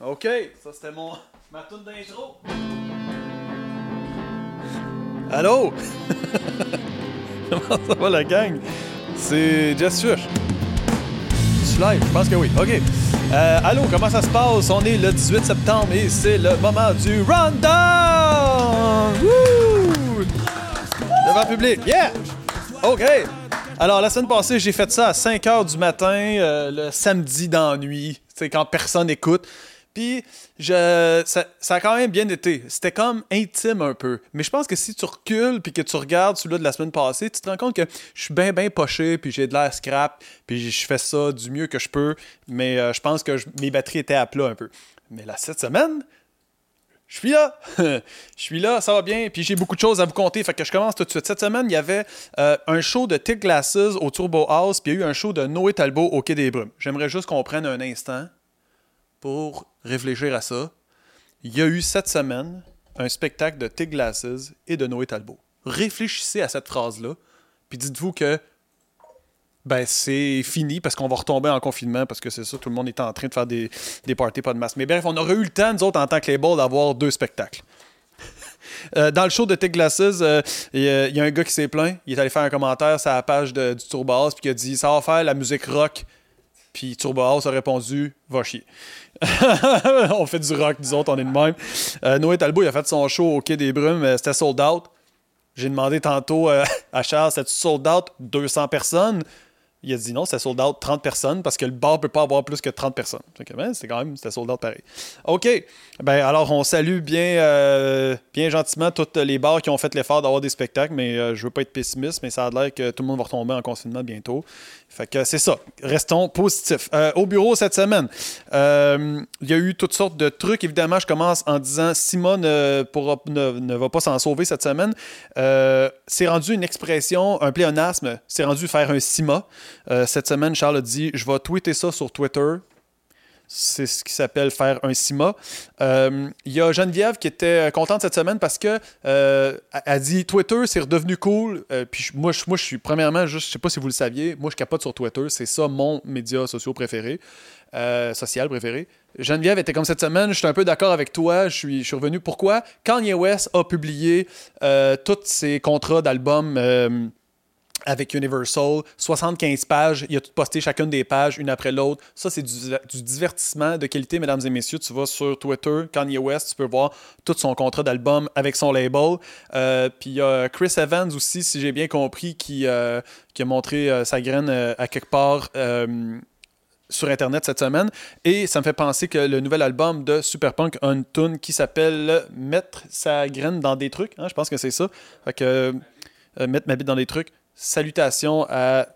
OK, ça c'était mon ma tune d'intro. Allô? Comment ça va la gang? C'est Jess Fush. Tu live? Je pense que oui. OK. Euh, allô, comment ça se passe? On est le 18 septembre et c'est le moment du rundown! Woo! Devant public. Yeah! OK. Alors, la semaine passée, j'ai fait ça à 5 h du matin, euh, le samedi d'ennui, c'est quand personne écoute. Puis, je, ça, ça, a quand même bien été. C'était comme intime un peu. Mais je pense que si tu recules puis que tu regardes celui-là de la semaine passée, tu te rends compte que je suis bien, bien poché, puis j'ai de l'air scrap, puis je fais ça du mieux que je peux. Mais euh, je pense que mes batteries étaient à plat un peu. Mais là, cette semaine, je suis là. je suis là, ça va bien. Puis j'ai beaucoup de choses à vous conter. Fait que je commence tout de suite. Cette semaine, il y avait euh, un show de Tick Glasses au Turbo House, puis il y a eu un show de Noé Talbot au Quai des Brumes. J'aimerais juste qu'on prenne un instant pour réfléchir à ça. Il y a eu cette semaine un spectacle de Tig Glasses et de Noé Talbot. Réfléchissez à cette phrase-là, puis dites-vous que ben c'est fini parce qu'on va retomber en confinement parce que c'est ça, tout le monde est en train de faire des, des parties pas de masse. Mais bref, on aurait eu le temps, nous autres, en tant que label, d'avoir deux spectacles. Euh, dans le show de Tig Glasses, euh, il y, a un gars qui s'est plaint. Il est allé faire un commentaire sur la page de, du Turbo House, puis il a dit Ça va faire la musique rock. Puis Turbo House a répondu Va chier. on fait du rock, autres, on est de même. Euh, Noé Talbot, il a fait son show au Quai des Brumes, c'était sold out. J'ai demandé tantôt à Charles C'était sold out? 200 personnes il a dit non, c'était sold out 30 personnes parce que le bar ne peut pas avoir plus que 30 personnes. Ben, c'est quand même, c'était sold out pareil. OK. Ben, alors, on salue bien, euh, bien gentiment tous les bars qui ont fait l'effort d'avoir des spectacles, mais je euh, je veux pas être pessimiste, mais ça a l'air que tout le monde va retomber en confinement bientôt. Fait que c'est ça. Restons positifs. Euh, au bureau cette semaine, il y a eu toutes sortes de trucs. Évidemment, je commence en disant Simone ne, ne, va pas s'en sauver cette semaine. c'est rendu une expression, un pléonasme. C'est rendu faire un cima. Euh, cette semaine, Charles a dit Je vais tweeter ça sur Twitter. C'est ce qui s'appelle faire un CIMA. Euh, il y a Geneviève qui était contente cette semaine parce que euh, a dit Twitter, c'est redevenu cool. puis moi, je, moi, je suis premièrement, juste, je sais pas si vous le saviez, moi, je capote sur Twitter. C'est ça mon média social préféré. social préféré. Geneviève était comme cette semaine, je suis un peu d'accord avec toi, je suis, je suis revenu. Pourquoi? Kanye West a publié tous ses contrats d'albums avec Universal, 75 pages, il a tout posté chacune des pages, une après l'autre. Ça, c'est du, divertissement de qualité, mesdames et messieurs. Tu vas sur Twitter, Kanye West, tu peux voir tout son contrat d'album avec son label. Euh, puis il y a Chris Evans aussi, si j'ai bien compris, qui, euh, a montré euh, sa graine à quelque part sur Internet cette semaine. Et ça me fait penser que le nouvel album de Superpunk a une qui s'appelle Mettre sa graine dans des trucs. Hein, je pense que c'est ça. Mettre ma bite dans des trucs. Salutations à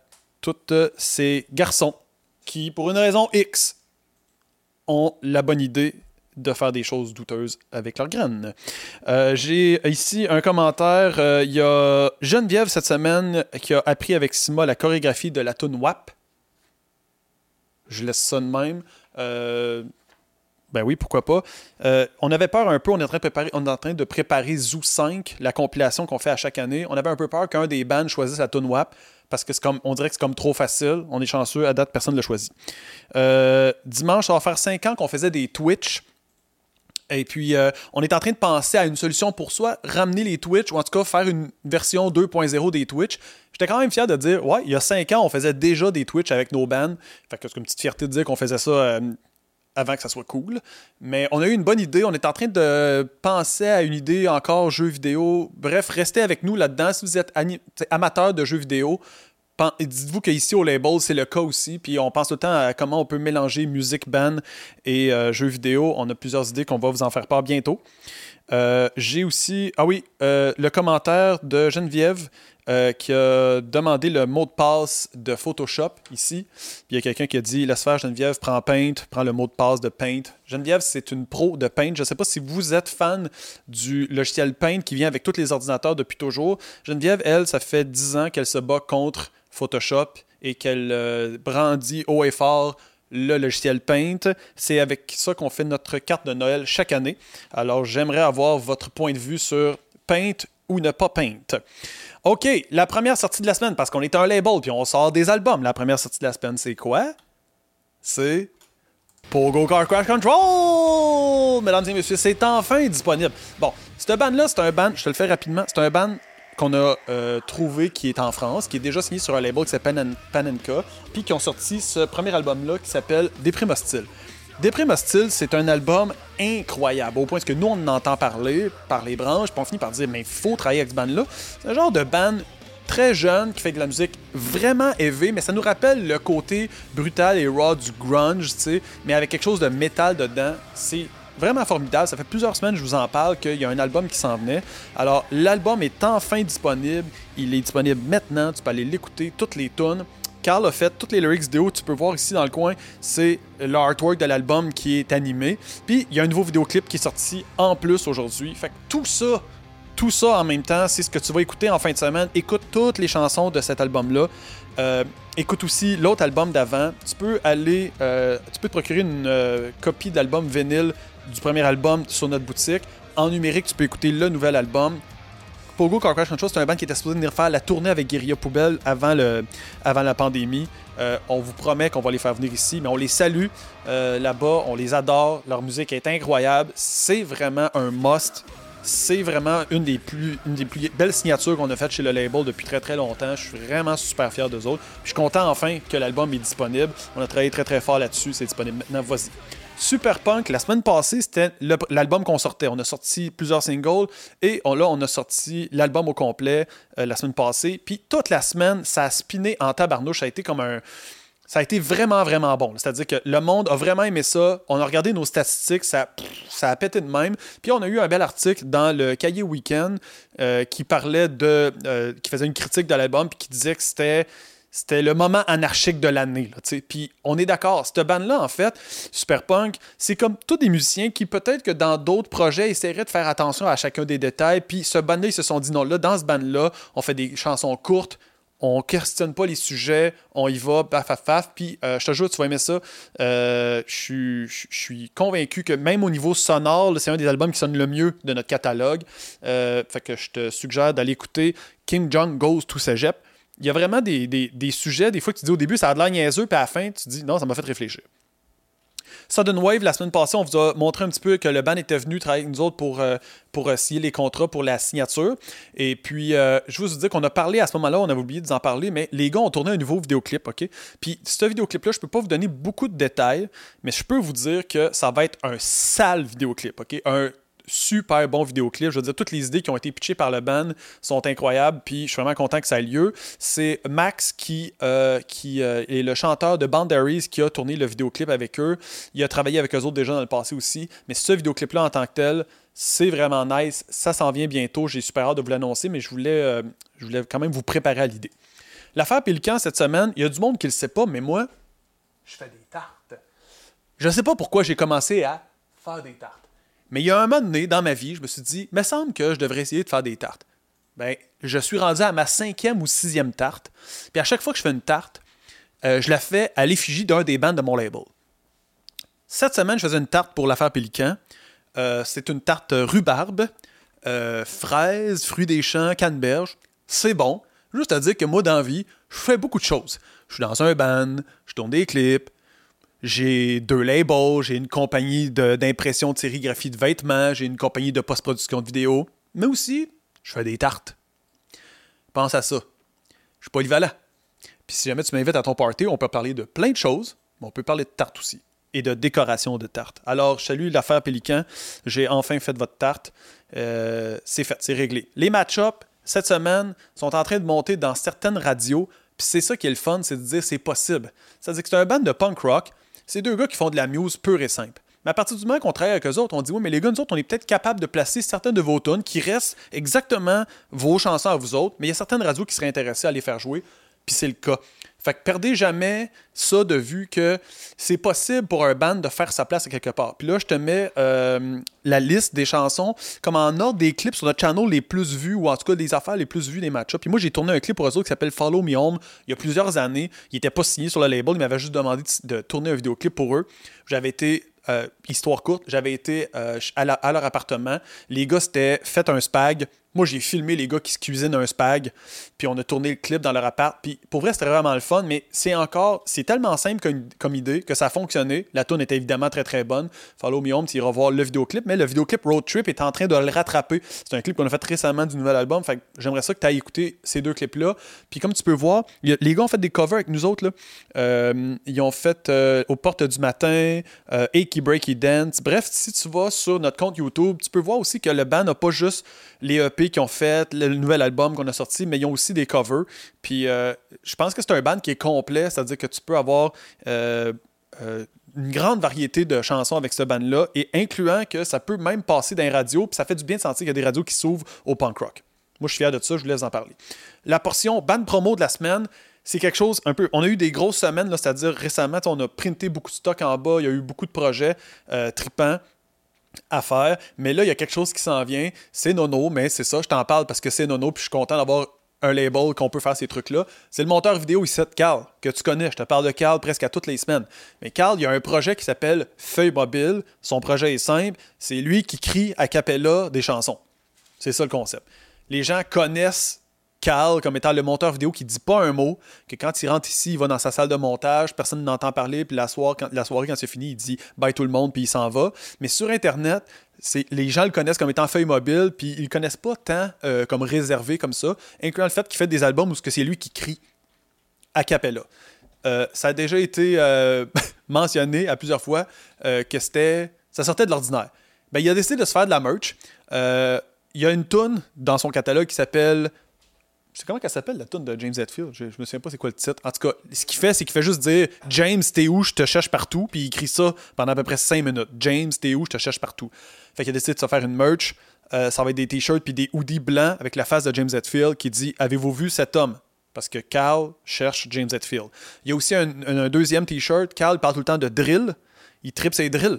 tous ces garçons qui, pour une raison X, ont la bonne idée de faire des choses douteuses avec leurs graines. Euh, j'ai ici un commentaire. Euh, il y a Geneviève cette semaine qui a appris avec Sima la chorégraphie de la tune WAP. Je laisse ça de même. Euh, ben oui, pourquoi pas. Euh, on avait peur un peu, on est, en train de préparer, Zoo 5, la compilation qu'on fait à chaque année. On avait un peu peur qu'un des bands choisisse la tune WAP parce que comme, on dirait que c'est comme trop facile. On est chanceux, à date, personne ne l'a choisi. Euh, dimanche, ça va faire 5 ans qu'on faisait des Twitch. Et puis, euh, on est en train de penser à une solution pour soit ramener les Twitch, ou en tout cas faire une version 2.0 des Twitch. J'étais quand même fier de dire, ouais, il y a 5 ans, on faisait déjà des Twitch avec nos bands. Fait que c'est une petite fierté de dire qu'on faisait ça avant que ça soit cool. Mais on a eu une bonne idée. On est en train de penser à une idée encore jeux vidéo. Bref, restez avec nous là-dedans. Si vous êtes amateur de jeux vidéo, dites-vous qu'ici au label, c'est le cas aussi. Puis on pense temps à comment on peut mélanger musique, band et euh, jeux vidéo. On a plusieurs idées qu'on va vous en faire part bientôt. Euh, j'ai aussi, ah oui, euh, le commentaire de Geneviève euh, qui a demandé le mot de passe de Photoshop ici. Il y a quelqu'un qui a dit Laisse faire Geneviève, prends Paint, prends le mot de passe de Paint. Geneviève, c'est une pro de Paint. Je ne sais pas si vous êtes fan du logiciel Paint qui vient avec tous les ordinateurs depuis toujours. Geneviève, elle, ça fait 10 ans qu'elle se bat contre Photoshop et qu'elle brandit haut et fort le logiciel Paint. C'est avec ça qu'on fait notre carte de Noël chaque année. Alors j'aimerais avoir votre point de vue sur Paint ou ne pas Paint. OK, la première sortie de la semaine, parce qu'on est un label, puis on sort des albums. La première sortie de la semaine, c'est quoi? C'est Pogo Car Crash Control! Mesdames et messieurs, c'est enfin disponible. Bon, cette band-là, c'est un band, je te le fais rapidement, c'est un band qu'on a euh, trouvé qui est en France, qui est déjà signé sur un label qui s'appelle Panenka, puis qui ont sorti ce premier album-là qui s'appelle Déprime Hostile. Déprime Hostile, c'est un album incroyable, au point que nous, on en entend parler par les branches, puis on finit par dire, mais il faut travailler avec ce band-là. C'est un genre de band très jeune qui fait de la musique vraiment élevée, mais ça nous rappelle le côté brutal et raw du grunge, tu sais, mais avec quelque chose de métal dedans. C'est vraiment formidable. Ça fait plusieurs semaines que je vous en parle qu'il y a un album qui s'en venait. Alors, l'album est enfin disponible. Il est disponible maintenant. Tu peux aller l'écouter, toutes les tunes. Carl a fait toutes les lyrics vidéo, tu peux voir ici dans le coin, c'est l'artwork de l'album qui est animé. Puis il y a un nouveau vidéoclip qui est sorti en plus aujourd'hui. Fait que tout ça, tout ça en même temps, c'est ce que tu vas écouter en fin de semaine. Écoute toutes les chansons de cet album-là. Euh, écoute aussi l'autre album d'avant. Tu peux aller, euh, tu peux te procurer une euh, copie d'album vinyle du premier album sur notre boutique. En numérique, tu peux écouter le nouvel album. Pogo Car Crash Control, c'est un band qui était supposé venir faire la tournée avec Guerilla Poubelle avant, le, avant la pandémie. on vous promet qu'on va les faire venir ici, mais on les salue là-bas, on les adore. Leur musique est incroyable. C'est vraiment un must c'est vraiment une des plus, une des plus belles signatures qu'on a faites chez le label depuis très très longtemps. Je suis vraiment super fier d'eux autres. je suis content enfin que l'album est disponible. On a travaillé très très fort là-dessus. C'est disponible maintenant. Voici. Super Punk, la semaine passée, c'était l'album qu'on sortait. On a sorti plusieurs singles et là, on a sorti l'album au complet euh, la semaine passée. Puis toute la semaine, ça a spiné en tabarnouche. Ça a été comme un ça a été vraiment, vraiment bon. C'est-à-dire que le monde a vraiment aimé ça. On a regardé nos statistiques, ça, ça a pété de même. Puis on a eu un bel article dans le Cahier Weekend euh, qui parlait de. Euh, qui faisait une critique de l'album, puis qui disait que c'était. C'était le moment anarchique de l'année. Puis on est d'accord, cette bande-là, en fait, Superpunk, c'est comme tous des musiciens qui, peut-être que dans d'autres projets, essaieraient de faire attention à chacun des détails. Puis ce band-là, ils se sont dit non, là, dans ce band-là, on fait des chansons courtes, on questionne pas les sujets, on y va, paf, paf, paf. Puis, euh, je te jure, tu vas aimer ça. Euh, je suis convaincu que même au niveau sonore, c'est un des albums qui sonne le mieux de notre catalogue. Euh, fait que je te suggère d'aller écouter King John Goes to Cégep. Il y a vraiment des, des, sujets, des fois que tu dis au début, ça a de l'air niaiseux, puis à la fin, tu dis non, ça m'a fait réfléchir. Sudden Wave, la semaine passée, on vous a montré un petit peu que le band était venu travailler avec nous autres pour, euh, pour euh, signer les contrats pour la signature. Et puis, euh, je vous dis qu'on a parlé à ce moment-là, on avait oublié de en parler, mais les gars ont tourné un nouveau vidéoclip, OK? Puis, ce vidéoclip-là, je peux pas vous donner beaucoup de détails, mais je peux vous dire que ça va être un sale vidéoclip, OK? Un super bon vidéoclip. Je veux dire, toutes les idées qui ont été pitchées par le band sont incroyables, puis je suis vraiment content que ça ait lieu. C'est Max qui, euh, qui euh, est le chanteur de Boundaries qui a tourné le vidéoclip avec eux. Il a travaillé avec eux autres déjà dans le passé aussi, mais ce vidéoclip-là en tant que tel, c'est vraiment nice. Ça s'en vient bientôt. J'ai super hâte de vous l'annoncer, mais je voulais, euh, je voulais quand même vous préparer à l'idée. L'affaire Pélican cette semaine, il y a du monde qui ne le sait pas, mais moi, je fais des tartes. Je ne sais pas pourquoi j'ai commencé à faire des tartes. Mais il y a un moment donné dans ma vie, je me suis dit, me semble que je devrais essayer de faire des tartes. Ben, je suis rendu à ma cinquième ou sixième tarte. Puis à chaque fois que je fais une tarte, euh, je la fais à l'effigie d'un des bands de mon label. Cette semaine, je faisais une tarte pour l'affaire Pélican. Euh, c'est une tarte rhubarbe, euh, fraises, fruits des champs, canneberge. C'est bon. Juste à dire que moi, dans la vie, je fais beaucoup de choses. Je suis dans un band, je tourne des clips, j'ai deux labels, j'ai une compagnie d'impression de, sérigraphie de vêtements, j'ai une compagnie de post-production de vidéos, mais aussi, je fais des tartes. Pense à ça. Je suis polyvalent. Puis si jamais tu m'invites à ton party, on peut parler de plein de choses, mais on peut parler de tartes aussi. Et de décoration de tartes. Alors, je salue l'affaire Pélican. J'ai enfin fait votre tarte. Euh, c'est fait, c'est réglé. Les match-ups, cette semaine, sont en train de monter dans certaines radios. Puis c'est ça qui est le fun, c'est de dire c'est possible. C'est-à-dire que c'est un band de punk rock c'est deux gars qui font de la muse pure et simple. Mais à partir du moment qu'on travaille avec eux autres, on dit oui, mais les gars, nous autres, on est peut-être capable de placer certaines de vos tunes qui restent exactement vos chansons à vous autres, mais il y a certaines radios qui seraient intéressées à les faire jouer, puis c'est le cas. Fait que perdez jamais ça de vue que c'est possible pour un band de faire sa place à quelque part. Puis là, je te mets euh, la liste des chansons comme en ordre des clips sur notre channel les plus vus, ou en tout cas des affaires les plus vues des match Puis moi, j'ai tourné un clip pour eux autres qui s'appelle Follow Me Home il y a plusieurs années. Il n'était pas signé sur le label, il m'avait juste demandé de, tourner un vidéoclip pour eux. J'avais été euh, histoire courte, j'avais été euh, à, leur appartement. Les gars, c'était fait un spag, Moi, j'ai filmé les gars qui se cuisinent un spag, puis on a tourné le clip dans leur appart. Puis pour vrai, c'était vraiment le fun, mais c'est encore, c'est tellement simple comme, idée que ça a fonctionné. La tune était évidemment très très bonne. Follow Me Home, tu iras voir le vidéoclip, mais le vidéoclip Road Trip est en train de le rattraper. C'est un clip qu'on a fait récemment du nouvel album. Fait j'aimerais ça que tu ailles écouter ces deux clips-là. Puis comme tu peux voir, les gars ont fait des covers avec nous autres. Euh, ils ont fait euh, Aux portes du matin, euh, Achy Breaky Dance. Bref, si tu vas sur notre compte YouTube, tu peux voir aussi que le band n'a pas juste les EP qui ont fait, le nouvel album qu'on a sorti, mais ils ont aussi des covers. Puis euh, je pense que c'est un band qui est complet, c'est-à-dire que tu peux avoir euh, euh, une grande variété de chansons avec ce band-là, et incluant que ça peut même passer dans les radios, puis ça fait du bien de sentir qu'il y a des radios qui s'ouvrent au punk rock. Moi, je suis fier de ça, je vous laisse en parler. La portion band promo de la semaine, c'est quelque chose un peu. On a eu des grosses semaines, c'est-à-dire récemment, on a printé beaucoup de stock en bas, il y a eu beaucoup de projets tripants à faire. Mais là, il y a quelque chose qui s'en vient. C'est Nono, mais c'est ça, je t'en parle parce que c'est Nono, puis je suis content d'avoir un label qu'on peut faire ces trucs-là. C'est le monteur vidéo ici de Carl, que tu connais. Je te parle de Carl presque à toutes les semaines. Mais Carl, il y a un projet qui s'appelle Feuille Mobile. Son projet est simple. C'est lui qui crie à capella des chansons. C'est ça le concept. Les gens connaissent Cal comme étant le monteur vidéo qui dit pas un mot, que quand il rentre ici, il va dans sa salle de montage, personne n'entend parler, puis la soirée, quand, c'est fini, il dit bye tout le monde, puis il s'en va. Mais sur Internet, les gens le connaissent comme étant feuille mobile, puis ils le connaissent pas tant euh, comme réservé comme ça, incluant le fait qu'il fait des albums où c'est lui qui crie a cappella. Euh, ça a déjà été euh, mentionné à plusieurs fois que c'était ça sortait de l'ordinaire. Ben, il a décidé de se faire de la merch. il y a une tune dans son catalogue qui s'appelle sais comment qu'elle s'appelle la tune de James Hetfield? Je, me souviens pas c'est quoi le titre. En tout cas, ce qu'il fait, c'est qu'il fait juste dire James, t'es où, je te cherche partout. Puis il écrit ça pendant à peu près 5 minutes. James, t'es où, je te cherche partout. Fait qu'il a décidé de se faire une merch. Euh, ça va être des t-shirts puis des hoodies blancs avec la face de James Hetfield qui dit Avez-vous vu cet homme? Parce que Cal cherche James Hetfield. Il y a aussi un, deuxième t-shirt. Cal parle tout le temps de drill. Il tripe ses drills.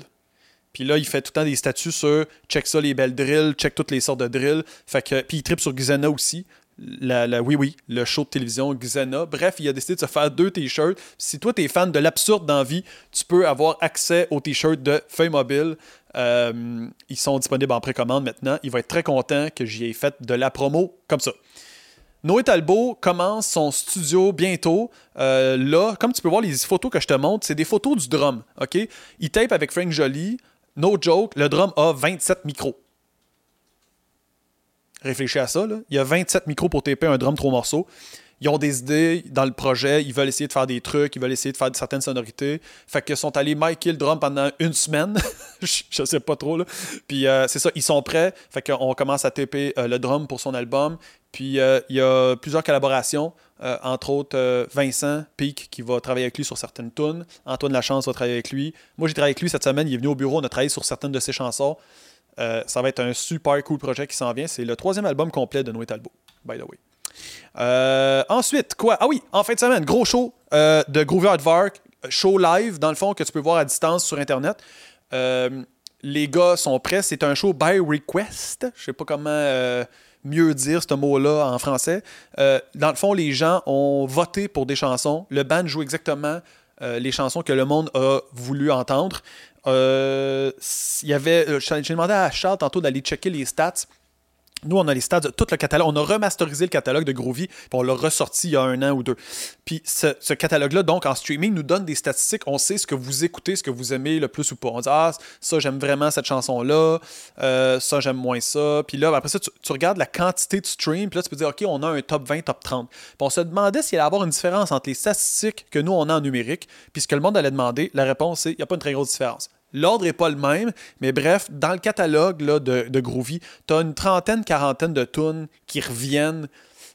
Puis là, il fait tout le temps des statuts sur check ça les belles drills, check toutes les sortes de drills. Fait que, puis il tripe sur Xena aussi la, oui, oui, le show de télévision Xena. Bref, il a décidé de se faire deux t-shirts. Si toi, tu es fan de l'absurde dans vie, tu peux avoir accès aux t-shirts de Feuille Mobile. Euh, ils sont disponibles en précommande maintenant. Il va être très content que j'y ai fait de la promo comme ça. Noé Talbot commence son studio bientôt. Euh, là, comme tu peux voir les photos que je te montre, c'est des photos du drum. Il tape avec Frank Jolie. No joke, le drum a 27 micros réfléchis à ça. Il y a 27 micros pour taper un drum trois morceaux. Ils ont des idées dans le projet, ils veulent essayer de faire des trucs, ils veulent essayer de faire certaines sonorités. Fait qu'ils sont allés micer le drum pendant une semaine. je sais pas trop. Puis euh, c'est ça, ils sont prêts. Fait qu'on commence à taper euh, le drum pour son album. Puis euh, il y a plusieurs collaborations, entre autres Vincent Peak qui va travailler avec lui sur certaines tunes. Antoine Lachance va travailler avec lui. Moi j'ai travaillé avec lui cette semaine, il est venu au bureau, on a travaillé sur certaines de ses chansons. Euh, ça va être un super cool projet qui s'en vient. C'est le troisième album complet de Noé Talbot, by the way. Euh, ensuite, quoi? Ah oui, en fin de semaine, gros show euh, de Groovy Vark, show live, dans le fond, que tu peux voir à distance sur Internet. les gars sont prêts. C'est un show by request. Je sais pas comment mieux dire ce mot-là en français. dans le fond, les gens ont voté pour des chansons. Le band joue exactement les chansons que le monde a voulu entendre. Euh, y avait, euh, j'ai demandé à Charles tantôt d'aller checker les stats. Nous, on a les stats de tout le catalogue. On a remasterisé le catalogue de Groovy, puis on l'a ressorti il y a un an ou deux. Puis ce, catalogue-là, donc, en streaming, nous donne des statistiques. On sait ce que vous écoutez, ce que vous aimez le plus ou pas. On dit, ah, ça, j'aime vraiment cette chanson-là. Euh, ça, j'aime moins ça. Puis là, après ça, tu, regardes la quantité de stream. Puis là, tu peux dire, OK, on a un top 20, top 30. Puis on se demandait s'il allait y avoir une différence entre les statistiques que nous, on a en numérique, puis ce que le monde allait demander. La réponse, c'est, il n'y a pas une très grosse différence. L'ordre n'est pas le même, mais bref, dans le catalogue de, Groovy, tu as une trentaine, quarantaine de tunes qui reviennent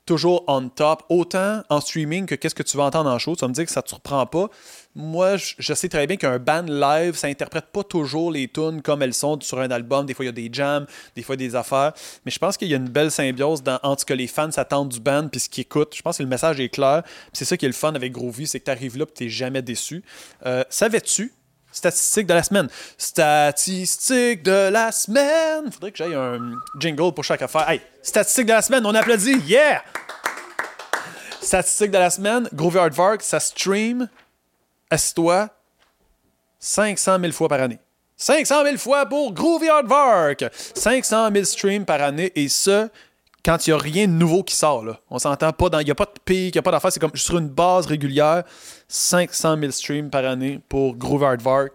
toujours on top, autant en streaming que qu'est-ce que tu vas entendre en show. Tu vas me dire que ça ne te surprend pas. Moi, je, sais très bien qu'un band live, ça interprète pas toujours les tunes comme elles sont sur un album. Des fois, il y a des jams, des fois, des affaires. Mais je pense qu'il y a une belle symbiose entre ce que les fans s'attendent du band puis ce qu'ils écoutent. Je pense que le message est clair. C'est ça qui est le fun avec Groovy, c'est que tu arrives là et tu jamais déçu. Euh, savais-tu Statistique de la semaine. Statistique de la semaine. Faudrait que j'aille un jingle pour chaque affaire. Hey, statistique de la semaine, on applaudit. Yeah! Statistique de la semaine. Groovy Aardvark, ça stream, assis-toi, 500 000 fois par année. 500 000 fois pour Groovy Aardvark! 500 000 streams par année et ce, quand il n'y a rien de nouveau qui sort. Là. On s'entend pas. Il n'y a pas de pic, il n'y a pas d'affaire. C'est comme sur une base régulière, 500 000 streams par année pour Groove Hardvark.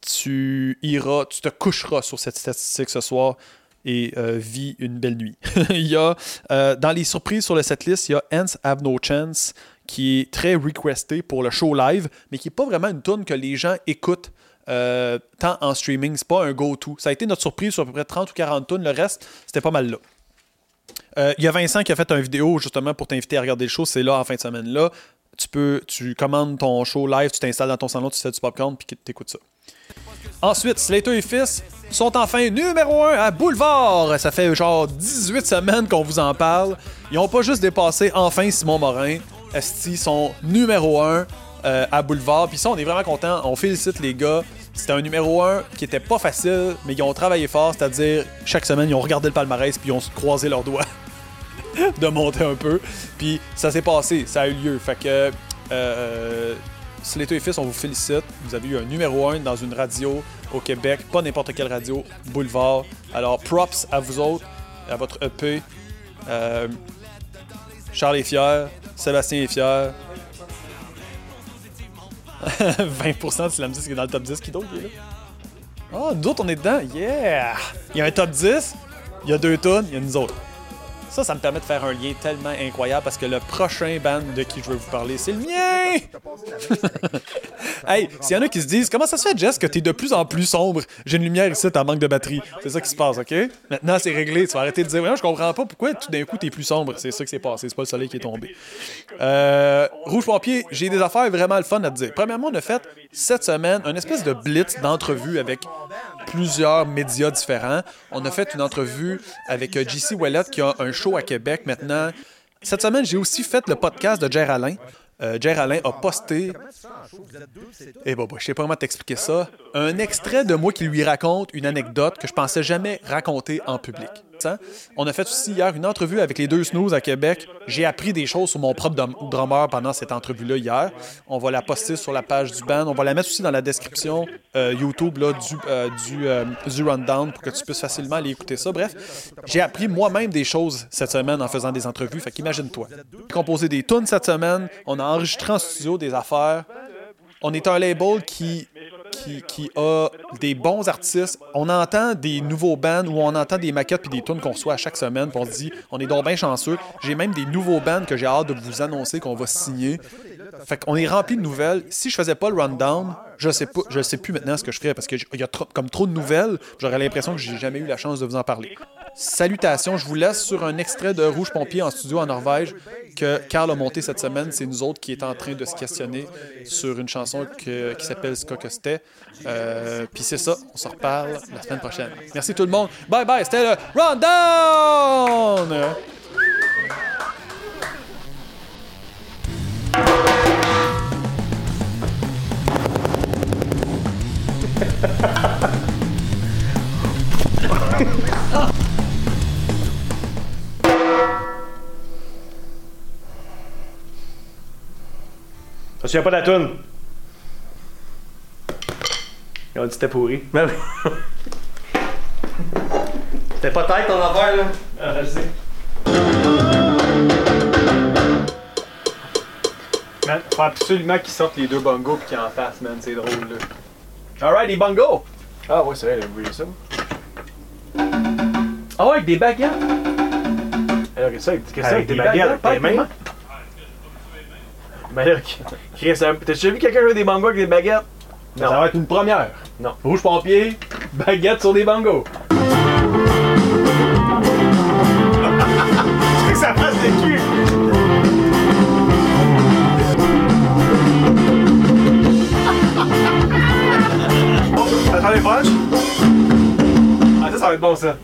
Tu iras, tu te coucheras sur cette statistique ce soir et euh, vis une belle nuit. il y a, euh, dans les surprises sur le setlist, il y a Ants Have No Chance qui est très requesté pour le show live, mais qui n'est pas vraiment une tune que les gens écoutent. euh, tant en streaming, c'est pas un go-to. Ça a été notre surprise sur à peu près 30 ou 40 tunes. Le reste, c'était pas mal là. Euh, Il y a Vincent qui a fait une vidéo justement pour t'inviter à regarder le show. C'est là en fin de semaine là. Tu peux, tu commandes ton show live, tu t'installes dans ton salon, tu fais du popcorn puis tu écoutes ça. Ensuite, Slater et Fils sont enfin numéro 1 à Boulevard. Ça fait genre 18 semaines qu'on vous en parle. Ils ont pas juste dépassé enfin Simon Morin. Esti sont numéro 1 euh, à Boulevard. Puis ça, on est vraiment content. On félicite les gars. C'était un numéro 1 qui était pas facile, mais ils ont travaillé fort. C'est-à-dire, chaque semaine, ils ont regardé le palmarès puis ils ont croisé leurs doigts de monter un peu. Puis ça s'est passé, ça a eu lieu. Fait que euh, Slater et Fils, on vous félicite. Vous avez eu un numéro 1 dans une radio au Québec, pas n'importe quelle radio, Boulevard. Alors props à vous autres, à votre EP. Euh, Charles est fier, Sébastien est fier. 20% de Slam 10 qui est dans le top 10, qui d'autre? Ah, nous autres, on est dedans, yeah! Il y a un top 10, il y a deux tonnes, il y a nous autres. Ça, ça me permet de faire un lien tellement incroyable parce que le prochain band de qui je veux vous parler, c'est le mien! hey, s'il y en a qui se disent Comment ça se fait, Jess, que t'es de plus en plus sombre? J'ai une lumière ici, t'as manque de batterie. C'est ça qui se passe, ok? Maintenant, c'est réglé. Tu vas arrêter de dire Ouais, je comprends pas pourquoi tout d'un coup t'es plus sombre. C'est ça qui s'est passé. C'est pas le soleil qui est tombé. Euh, Rouge Pompier, j'ai des affaires vraiment fun à te dire. Premièrement, on a fait cette semaine une espèce de blitz d'entrevue avec plusieurs médias différents. On a fait une entrevue avec euh, JC Wallet qui a un show à Québec maintenant. Cette semaine, j'ai aussi fait le podcast de Jer Alain. Euh, Alain a posté. Eh ben, ben, je sais pas comment t'expliquer ça. Un extrait de moi qui lui raconte une anecdote que je pensais jamais raconter en public. T'sais? On a fait aussi hier une entrevue avec les deux snooze à Québec. J'ai appris des choses sur mon propre drum- drummer pendant cette entrevue-là hier. On va la poster sur la page du band. On va la mettre aussi dans la description euh, YouTube là, du, euh, euh, du rundown pour que tu puisses facilement aller écouter ça. Bref, j'ai appris moi-même des choses cette semaine en faisant des entrevues. Fait qu'imagine-toi. Composé des tunes cette semaine. On a enregistré en studio des affaires. On est un label qui, qui, a des bons artistes. On entend des nouveaux bands ou on entend des maquettes puis des tunes qu'on reçoit à chaque semaine. Puis on se dit, on est donc bien chanceux. J'ai même des nouveaux bands que j'ai hâte de vous annoncer qu'on va signer. Fait qu'on est rempli de nouvelles. Si je faisais pas le rundown, je sais pas, je sais plus maintenant ce que je ferais parce qu'il y a comme trop de nouvelles. J'aurais l'impression que j'ai jamais eu la chance de vous en parler. Salutations, je vous laisse sur un extrait de Rouge Pompier en studio en Norvège que Carl a monté cette semaine. C'est nous autres qui est en train de se questionner sur une chanson qui s'appelle Skokosté. Euh, Puis c'est ça, on se reparle la semaine prochaine. Merci tout le monde. Bye bye, c'était le Rundown! Souviens pas de la toune? Ils ont dit que c'était pourri. Ben oui. C'était pas tête ton affaire là. Ah, je sais. Man, faut absolument qu'ils sortent les deux bongos pis qu'ils en fassent, man. C'est drôle là. Alright, les bongos! Ah ouais, c'est vrai, j'ai oublié ça. Ah ouais, avec des baguettes! Alors, qu'est-ce que c'est? Qu'est-ce que c'est avec des baguettes? Des mains? Ben là, Chris, t'as déjà vu quelqu'un jouer des bongos avec des baguettes? Non. Ça va être une première. Non. Rouge Pompier, baguette sur des bongos. que ça passe de cul! Attendez, punch! Ah, ça, ça va être bon, ça.